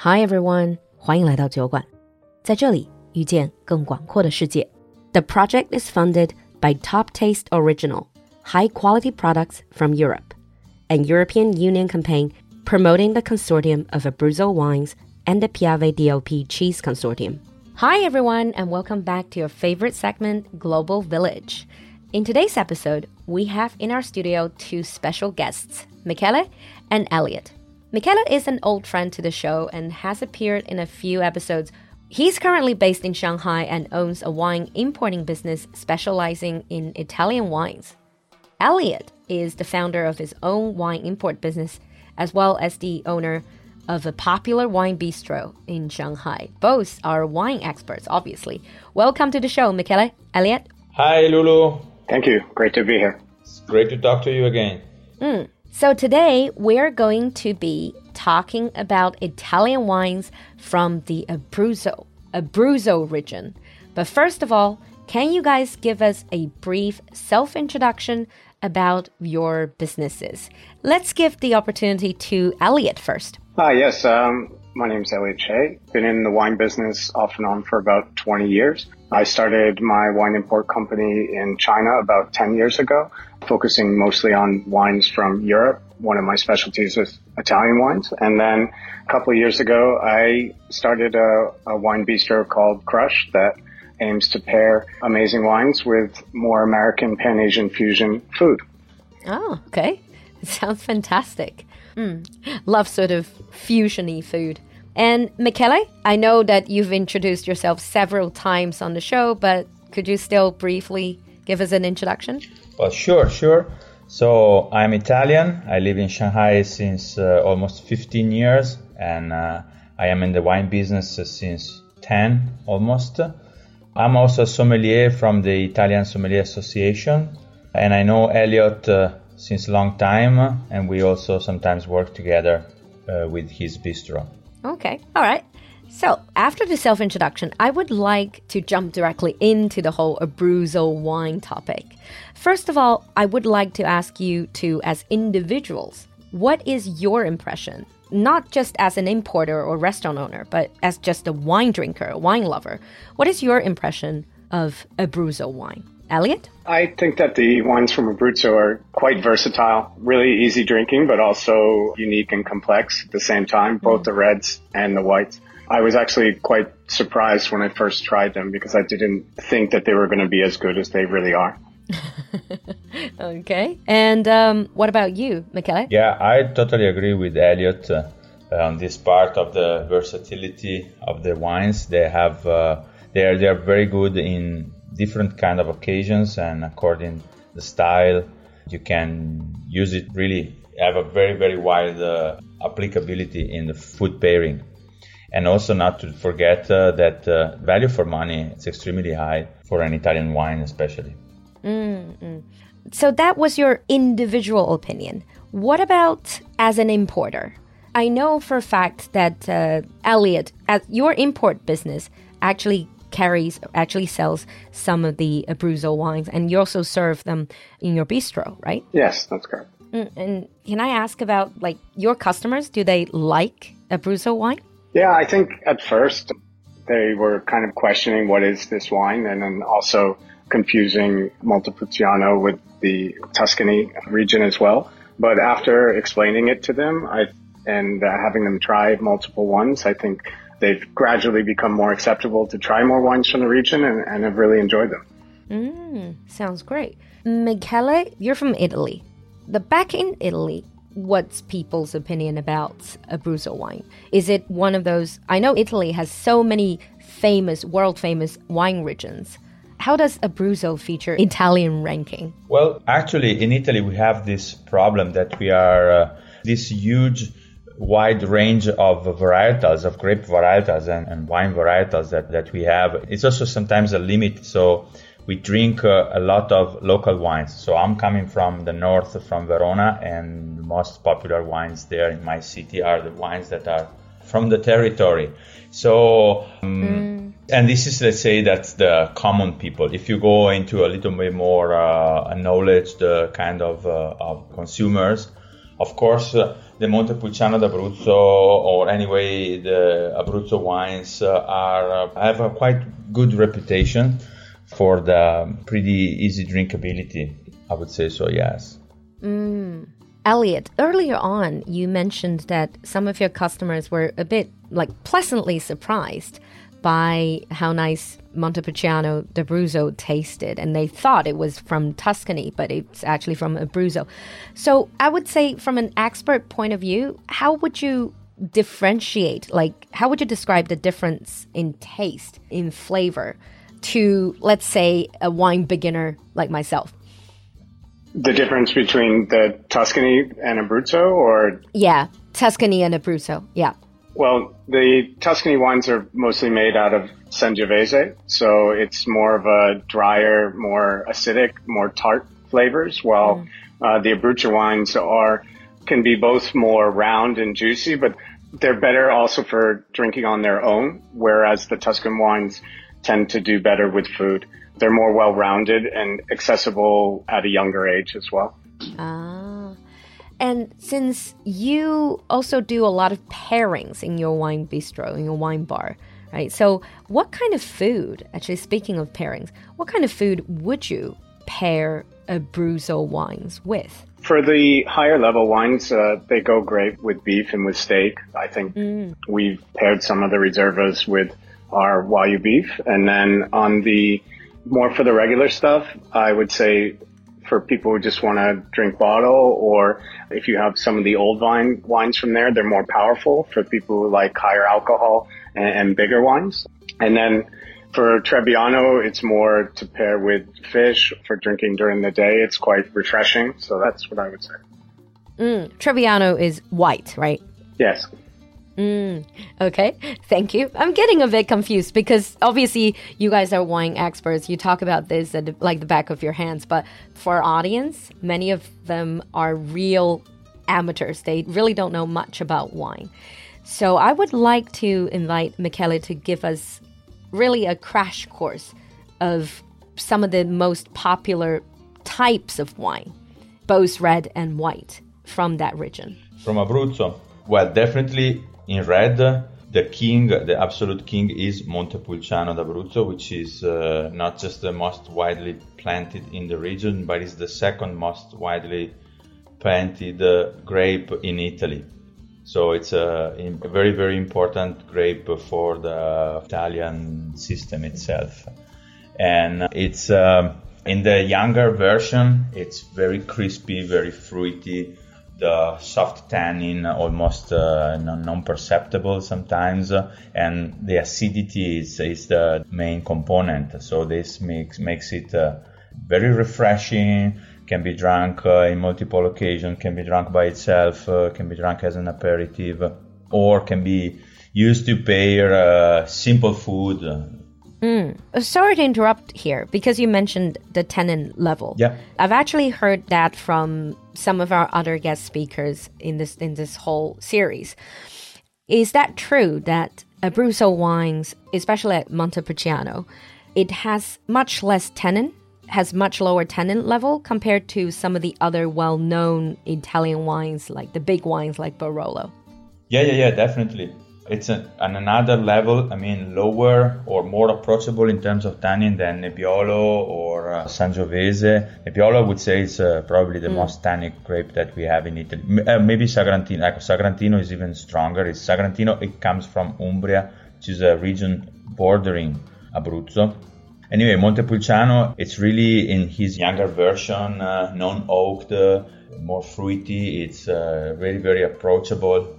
Hi everyone，欢迎来到酒馆，在这里遇见更广阔的世界。The project is funded by Top Taste Original, high quality products from Europe, an European Union campaign promoting the consortium of Abruzzo wines and the Piave DOP Cheese Consortium. Hi everyone, and welcome back to your favorite segment, Global Village. In today's episode, we have in our studio two special guests, Michele and Elliot. Michele is an old friend to the show and has appeared in a few episodes. He's currently based in Shanghai and owns a wine importing business specializing in Italian wines. Elliot is the founder of his own wine import business, as well as the owner of a popular wine bistro in Shanghai. Both are wine experts, obviously. Welcome to the show, Michele. Elliot. Hi, Lulu. Thank you. Great to be here. It's great to talk to you again. Mm. So, today we're going to be talking about Italian wines from the Abruzzo, Abruzzo region. But first of all, can you guys give us a brief self introduction about your businesses? Let's give the opportunity to Elliot first. Ah, yes. Um, my name is Elliot Shay. Been in the wine business off and on for about 20 years. I started my wine import company in China about 10 years ago, focusing mostly on wines from Europe. One of my specialties is Italian wines. And then a couple of years ago, I started a, a wine bistro called Crush that aims to pair amazing wines with more American Pan Asian fusion food. Oh, okay. sounds fantastic. Mm. Love sort of fusiony food. And Michele, I know that you've introduced yourself several times on the show, but could you still briefly give us an introduction? Well, sure, sure. So I'm Italian. I live in Shanghai since uh, almost 15 years, and uh, I am in the wine business since 10 almost. I'm also a sommelier from the Italian Sommelier Association, and I know Elliot uh, since a long time, and we also sometimes work together uh, with his bistro. Okay, all right. So, after the self introduction, I would like to jump directly into the whole Abruzzo wine topic. First of all, I would like to ask you to, as individuals, what is your impression? Not just as an importer or restaurant owner, but as just a wine drinker, a wine lover. What is your impression of Abruzzo wine? Elliot? I think that the wines from Abruzzo are quite versatile, really easy drinking, but also unique and complex at the same time, both the reds and the whites. I was actually quite surprised when I first tried them because I didn't think that they were going to be as good as they really are. okay. And um, what about you, Michele? Yeah, I totally agree with Elliot uh, on this part of the versatility of the wines. They have uh, they are they are very good in different kind of occasions and according the style you can use it really have a very very wide uh, applicability in the food pairing. And also not to forget uh, that uh, value for money is extremely high for an italian wine especially. Mm so that was your individual opinion. What about as an importer? I know for a fact that uh, elliot at your import business actually carries actually sells some of the Abruzzo wines, and you also serve them in your bistro, right? Yes, that's correct. Mm, and can I ask about like your customers? Do they like Abruzzo wine? Yeah, I think at first they were kind of questioning what is this wine, and then also confusing Montepulciano with the Tuscany region as well. But after explaining it to them, I and uh, having them try multiple ones, I think they've gradually become more acceptable to try more wines from the region and, and have really enjoyed them. Mm, sounds great. Michele, you're from Italy. The back in Italy, what's people's opinion about Abruzzo wine? Is it one of those? I know Italy has so many famous, world famous wine regions. How does Abruzzo feature Italian ranking? Well, actually, in Italy, we have this problem that we are uh, this huge wide range of varietals, of grape varietals and, and wine varietals that, that we have. It's also sometimes a limit. So we drink uh, a lot of local wines. So I'm coming from the north, from Verona, and the most popular wines there in my city are the wines that are from the territory. So, um, mm. and this is, let's say, that's the common people. If you go into a little bit more uh, knowledge, the kind of, uh, of consumers, of course, uh, the Montepulciano d'Abruzzo, or anyway the Abruzzo wines, are have a quite good reputation for the pretty easy drinkability. I would say so. Yes. Mm. Elliot, earlier on, you mentioned that some of your customers were a bit like pleasantly surprised by how nice Montepulciano d'Abruzzo tasted, and they thought it was from Tuscany, but it's actually from Abruzzo. So I would say, from an expert point of view, how would you differentiate? Like, how would you describe the difference in taste, in flavor, to let's say a wine beginner like myself? The difference between the Tuscany and Abruzzo, or yeah, Tuscany and Abruzzo, yeah. Well, the Tuscany wines are mostly made out of Sangiovese, so it's more of a drier, more acidic, more tart flavors, while mm. uh, the Abruzzo wines are can be both more round and juicy, but they're better also for drinking on their own, whereas the Tuscan wines tend to do better with food. They're more well-rounded and accessible at a younger age as well. Ah. And since you also do a lot of pairings in your wine bistro, in your wine bar, right? So, what kind of food, actually, speaking of pairings, what kind of food would you pair a Abruzzo wines with? For the higher level wines, uh, they go great with beef and with steak. I think mm. we've paired some of the reservas with our Wagyu beef. And then on the more for the regular stuff, I would say for people who just want to drink bottle, or if you have some of the old vine wines from there, they're more powerful for people who like higher alcohol and, and bigger wines. And then for Trebbiano, it's more to pair with fish for drinking during the day. It's quite refreshing. So that's what I would say. Mm, Trebbiano is white, right? Yes. Mm, okay, thank you. I'm getting a bit confused because obviously you guys are wine experts. You talk about this at like the back of your hands, but for our audience, many of them are real amateurs. They really don't know much about wine. So I would like to invite Michele to give us really a crash course of some of the most popular types of wine, both red and white, from that region. From Abruzzo. Well, definitely in red, the king, the absolute king is Montepulciano d'Abruzzo, which is uh, not just the most widely planted in the region, but is the second most widely planted uh, grape in Italy. So it's a, a, very, very important grape for the Italian system itself. And it's uh, in the younger version, it's very crispy, very fruity, the soft tannin almost uh, non-perceptible sometimes, uh, and the acidity is, is the main component. So this makes makes it uh, very refreshing. Can be drunk uh, in multiple occasions. Can be drunk by itself. Uh, can be drunk as an aperitif, or can be used to pair uh, simple food Mm. Sorry to interrupt here because you mentioned the tannin level. Yeah. I've actually heard that from some of our other guest speakers in this in this whole series. Is that true that Abruzzo wines, especially at Montepulciano, it has much less tannin, has much lower tannin level compared to some of the other well-known Italian wines like the big wines like Barolo? Yeah, yeah, yeah, definitely it's a, on another level, I mean, lower or more approachable in terms of tannin than Nebbiolo or uh, Sangiovese. Nebbiolo, I would say, is uh, probably the mm. most tannic grape that we have in Italy. M- uh, maybe Sagrantino. Like, Sagrantino is even stronger. It's Sagrantino, it comes from Umbria, which is a region bordering Abruzzo. Anyway, Montepulciano, it's really in his younger version, uh, non-oaked, uh, more fruity. It's uh, very, very approachable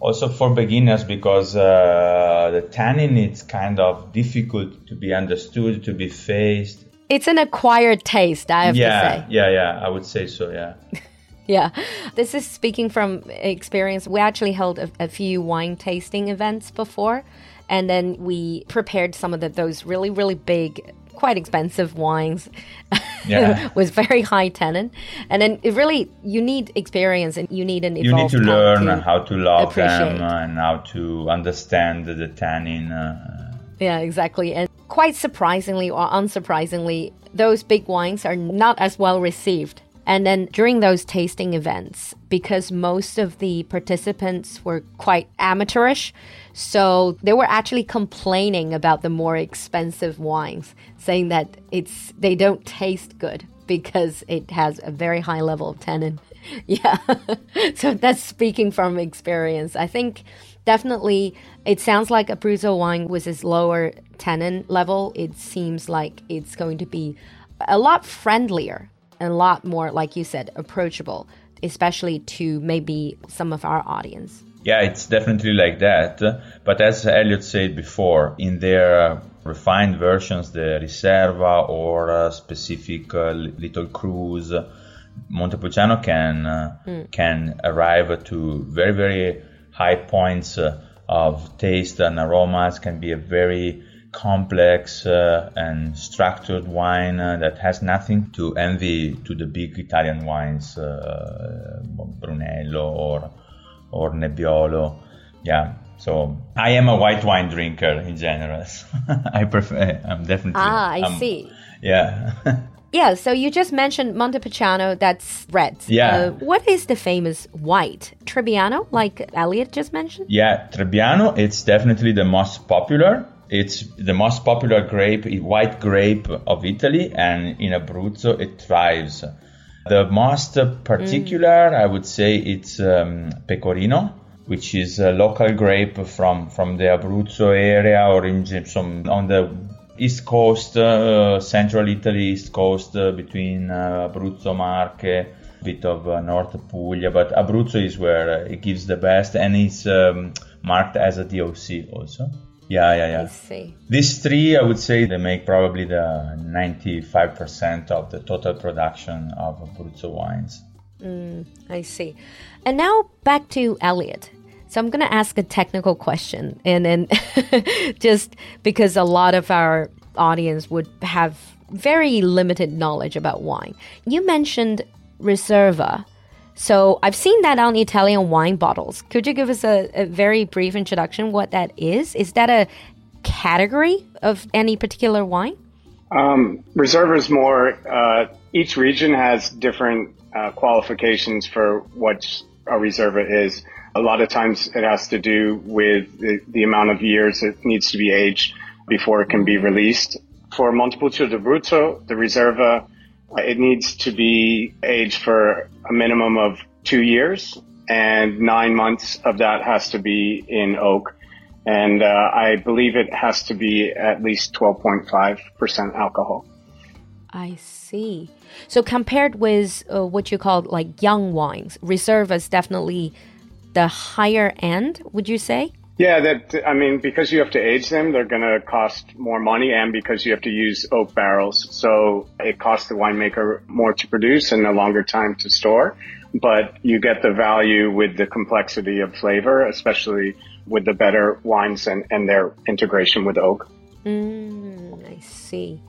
also for beginners because uh, the tannin is kind of difficult to be understood, to be faced. It's an acquired taste, I have yeah, to say. Yeah, yeah, I would say so, yeah. yeah, this is speaking from experience. We actually held a, a few wine tasting events before, and then we prepared some of the, those really, really big quite expensive wines yeah. was very high tannin and then it really you need experience and you need an you need to learn to how to love them and how to understand the tannin uh, yeah exactly. And quite surprisingly or unsurprisingly those big wines are not as well received And then during those tasting events, because most of the participants were quite amateurish, so they were actually complaining about the more expensive wines, saying that it's they don't taste good because it has a very high level of tannin. Yeah. so that's speaking from experience. I think definitely it sounds like Abruzzo wine with its lower tannin level. It seems like it's going to be a lot friendlier and a lot more, like you said, approachable, especially to maybe some of our audience. Yeah, it's definitely like that. But as Elliot said before, in their refined versions, the Riserva or uh, specific uh, little crus, Montepulciano can uh, mm. can arrive to very very high points uh, of taste and aromas. Can be a very complex uh, and structured wine uh, that has nothing to envy to the big Italian wines, Brunello or or Nebbiolo. Yeah. So I am a white wine drinker in general. I prefer. I'm definitely. Ah, I I'm, see. Yeah. yeah. So you just mentioned Montepulciano. That's red. Yeah. Uh, what is the famous white Trebbiano, like Elliot just mentioned? Yeah, Trebbiano. It's definitely the most popular. It's the most popular grape, white grape of Italy, and in Abruzzo it thrives. The most particular, mm. I would say, it's um, Pecorino, which is a local grape from, from the Abruzzo area or in some, on the east coast, uh, central Italy, east coast uh, between uh, Abruzzo, Marche, bit of uh, North Puglia, but Abruzzo is where it gives the best and it's um, marked as a DOC also. Yeah, yeah, yeah. I see. These three, I would say, they make probably the 95% of the total production of Abruzzo wines. Mm, I see. And now back to Elliot. So I'm going to ask a technical question, and then just because a lot of our audience would have very limited knowledge about wine. You mentioned Riserva. So I've seen that on Italian wine bottles. Could you give us a, a very brief introduction what that is? Is that a category of any particular wine? Um, Riserva is more, uh, each region has different uh, qualifications for what a Riserva is. A lot of times it has to do with the, the amount of years it needs to be aged before it can be released. For Montepulciano d'Abruzzo, the Riserva it needs to be aged for a minimum of two years, and nine months of that has to be in oak. And uh, I believe it has to be at least 12.5% alcohol. I see. So compared with uh, what you call like young wines, reserve is definitely the higher end, would you say? Yeah, that I mean, because you have to age them, they're going to cost more money, and because you have to use oak barrels, so it costs the winemaker more to produce and a longer time to store. But you get the value with the complexity of flavor, especially with the better wines and, and their integration with oak. Mm, I see.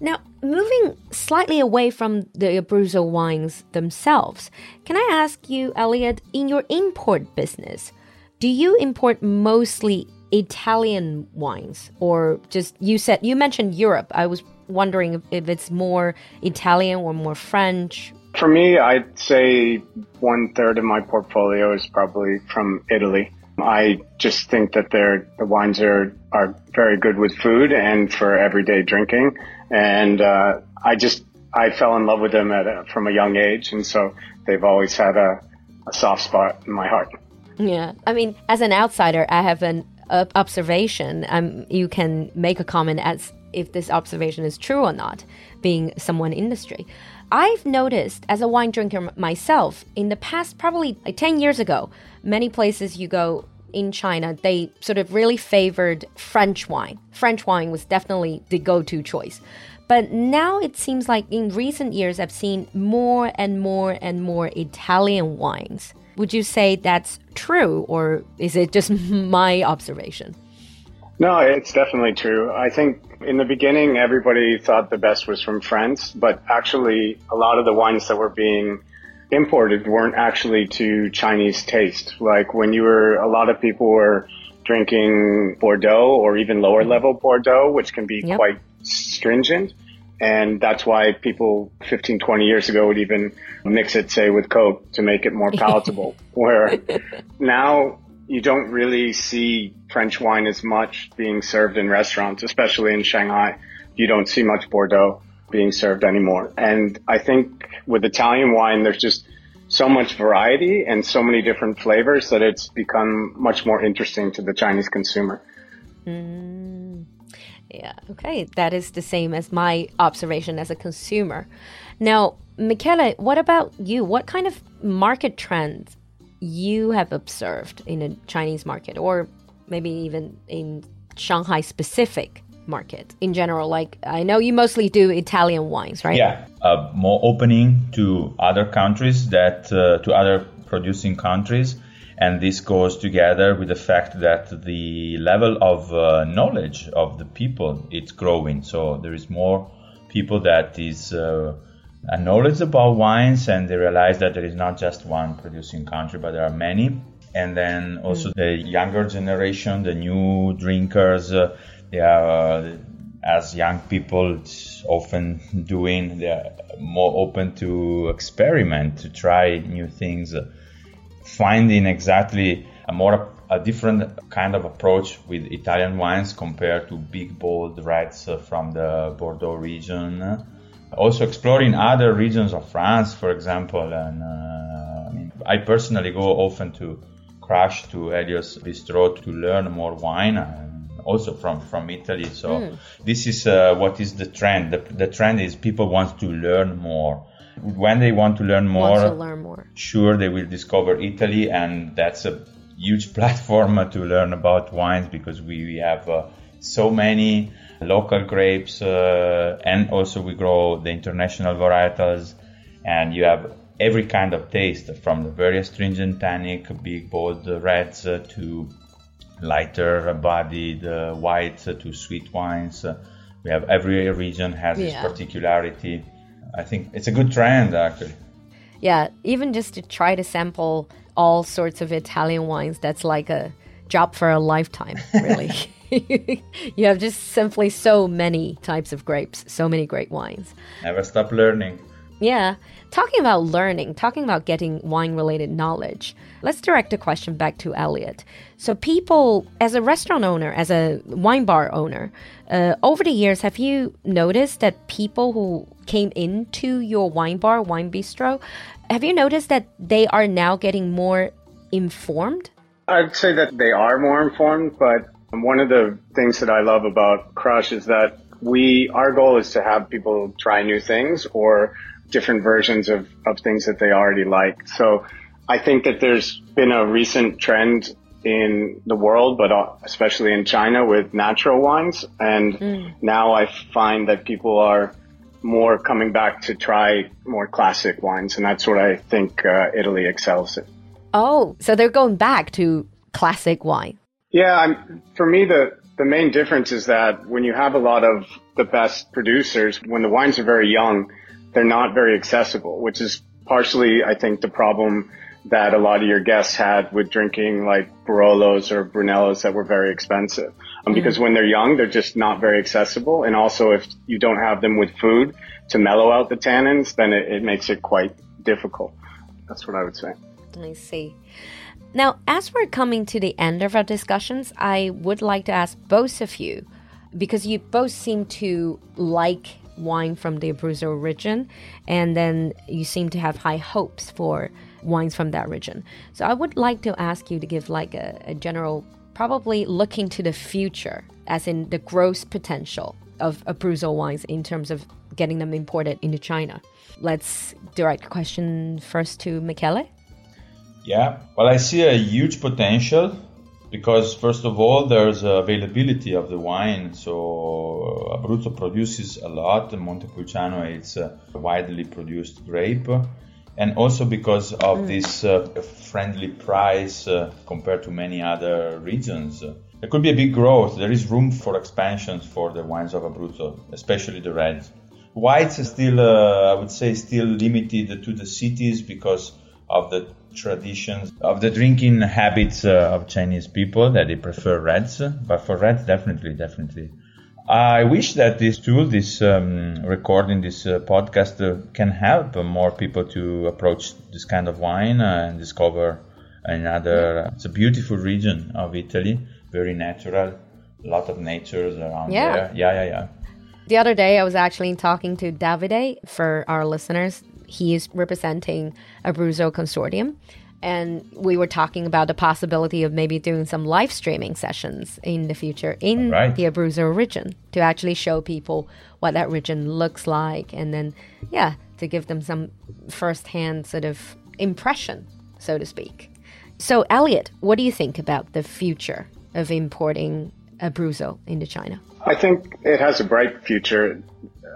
Now, moving slightly away from the Abruzzo wines themselves, can I ask you, Elliot, in your import business? Do you import mostly Italian wines or just you said you mentioned Europe. I was wondering if, it's more Italian or more French. For me, I'd say one third of my portfolio is probably from Italy. I just think that they're, the wines are, are very good with food and for everyday drinking. And, uh, I just, I fell in love with them at a, from a young age. And so they've always had a, a soft spot in my heart. Yeah. I mean, as an outsider, I have an uh, observation. Um, you can make a comment as if this observation is true or not, being someone in industry. I've noticed as a wine drinker myself in the past, probably like 10 years ago, many places you go in China, they sort of really favored French wine. French wine was definitely the go to choice. But now it seems like in recent years, I've seen more and more and more Italian wines. Would you say that's true, or is it just my observation? No, it's definitely true. I think in the beginning, everybody thought the best was from France, but actually, a lot of the wines that were being imported weren't actually to Chinese taste. Like when you were, a lot of people were drinking Bordeaux or even lower level Bordeaux, which can be yep. quite stringent. And that's why people 15, 20 years ago would even mix it, say, with Coke to make it more palatable. Where now you don't really see French wine as much being served in restaurants, especially in Shanghai. You don't see much Bordeaux being served anymore. And I think with Italian wine, there's just so much variety and so many different flavors that it's become much more interesting to the Chinese consumer. Mm, yeah, okay. That is the same as my observation as a consumer. Now, Michele, what about you? What kind of market trends you have observed in a Chinese market or maybe even in Shanghai specific market in general? Like, I know you mostly do Italian wines, right? Yeah, uh, more opening to other countries that uh, to other producing countries. And this goes together with the fact that the level of uh, knowledge of the people it's growing. So there is more people that is uh, a knowledge about wines, and they realize that there is not just one producing country, but there are many. And then also mm. the younger generation, the new drinkers, uh, they are, uh, as young people often doing, they are more open to experiment, to try new things, uh, finding exactly a more a different kind of approach with Italian wines compared to big bold reds from the Bordeaux region also exploring other regions of France, for example. And uh, I, mean, I personally go often to Crush to Elliot's Bistro to learn more wine. And also from, from Italy. So mm. this is uh, what is the trend. The, the trend is people want to learn more when they want to learn more, to learn more, sure they will discover Italy, and that's a huge platform to learn about wines because we, we have uh, so many local grapes, uh, and also we grow the international varietals, and you have every kind of taste from the very astringent tannic, big bold reds uh, to lighter bodied uh, whites to sweet wines. we have every region has yeah. its particularity. I think it's a good trend actually. Yeah, even just to try to sample all sorts of Italian wines, that's like a job for a lifetime, really. you have just simply so many types of grapes, so many great wines. Never stop learning. Yeah. Talking about learning, talking about getting wine related knowledge, let's direct a question back to Elliot. So, people, as a restaurant owner, as a wine bar owner, uh, over the years, have you noticed that people who came into your wine bar, wine bistro, have you noticed that they are now getting more informed? I'd say that they are more informed, but one of the things that I love about Crush is that we, our goal is to have people try new things or different versions of, of things that they already like. So I think that there's been a recent trend in the world, but especially in China with natural wines. And mm. now I find that people are more coming back to try more classic wines. And that's what I think uh, Italy excels at. Oh, so they're going back to classic wine. Yeah, I'm, for me, the, the main difference is that when you have a lot of the best producers, when the wines are very young, they're not very accessible, which is partially, I think, the problem that a lot of your guests had with drinking like Barolos or Brunellos that were very expensive. Um, mm. Because when they're young, they're just not very accessible. And also, if you don't have them with food to mellow out the tannins, then it, it makes it quite difficult. That's what I would say. I see. Now, as we're coming to the end of our discussions, I would like to ask both of you, because you both seem to like wine from the Abruzzo region, and then you seem to have high hopes for wines from that region. So I would like to ask you to give like a, a general, probably looking to the future, as in the growth potential of Abruzzo wines in terms of getting them imported into China. Let's direct question first to Michele. Yeah, well, I see a huge potential because first of all, there's availability of the wine. So Abruzzo produces a lot. Montepulciano is a widely produced grape, and also because of mm. this uh, friendly price uh, compared to many other regions. There could be a big growth. There is room for expansions for the wines of Abruzzo, especially the reds. Whites are still, uh, I would say, still limited to the cities because of the traditions of the drinking habits uh, of Chinese people that they prefer reds. But for reds, definitely, definitely, I wish that this tool, this um, recording, this uh, podcast, uh, can help more people to approach this kind of wine uh, and discover another. It's a beautiful region of Italy, very natural, a lot of nature around Yeah. there. Yeah, yeah, yeah. The other day, I was actually talking to Davide for our listeners. He is representing Abruzzo Consortium. And we were talking about the possibility of maybe doing some live streaming sessions in the future in Right. the Abruzzo region to actually show people what that region looks like. And then, yeah, to give them some firsthand sort of impression, so to speak. So, Elliot, what do you think about the future of importing Abruzzo into China? I think it has a bright future.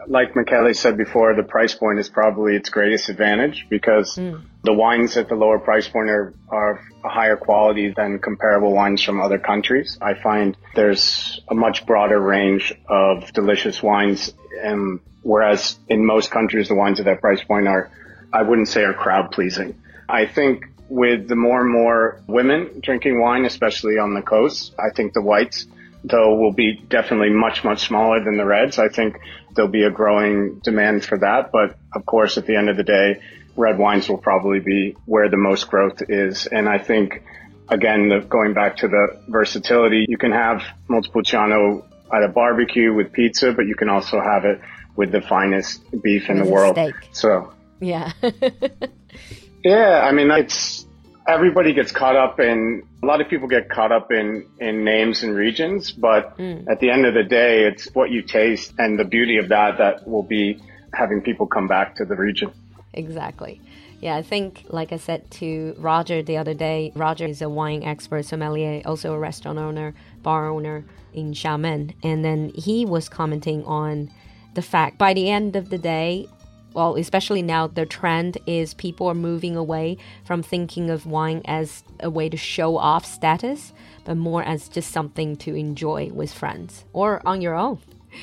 Like Michele said before, the price point is probably its greatest advantage because hmm. The wines at the lower price point are, are a higher quality than comparable wines from other countries. I find there's a much broader range of delicious wines, and whereas in most countries the wines at that price point are, I wouldn't say are crowd pleasing. I think with the more and more women drinking wine, especially on the coast, I think the whites though will be definitely much, much smaller than the reds. I think there'll be a growing demand for that. But of course, at the end of the day, red wines will probably be where the most growth is. And I think, again, the, going back to the versatility, you can have Montepulciano at a barbecue with pizza, but you can also have it with the finest beef in With the world. steak. So Yeah. yeah, I mean, it's everybody gets caught up in a lot of people get caught up in in names and regions, but mm. at the end of the day, it's what you taste and the beauty of that that will be having people come back to the region. Exactly. Yeah, I think, like I said to Roger the other day, Roger is a wine expert, sommelier, also a restaurant owner, bar owner in Xiamen. And then he was commenting on the fact by the end of the day, well, especially now, the trend is people are moving away from thinking of wine as a way to show off status, but more as just something to enjoy with friends or on your own.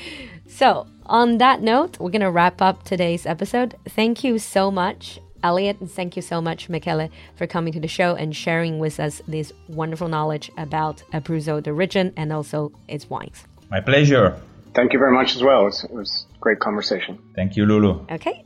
So, on that note, we're going to wrap up today's episode. Thank you so much, Elliot, and thank you so much, Michele, for coming to the show and sharing with us this wonderful knowledge about Abruzzo, the region, and also its wines. My pleasure. Thank you very much as well. It was, it was a great conversation. Thank you, Lulu. Okay,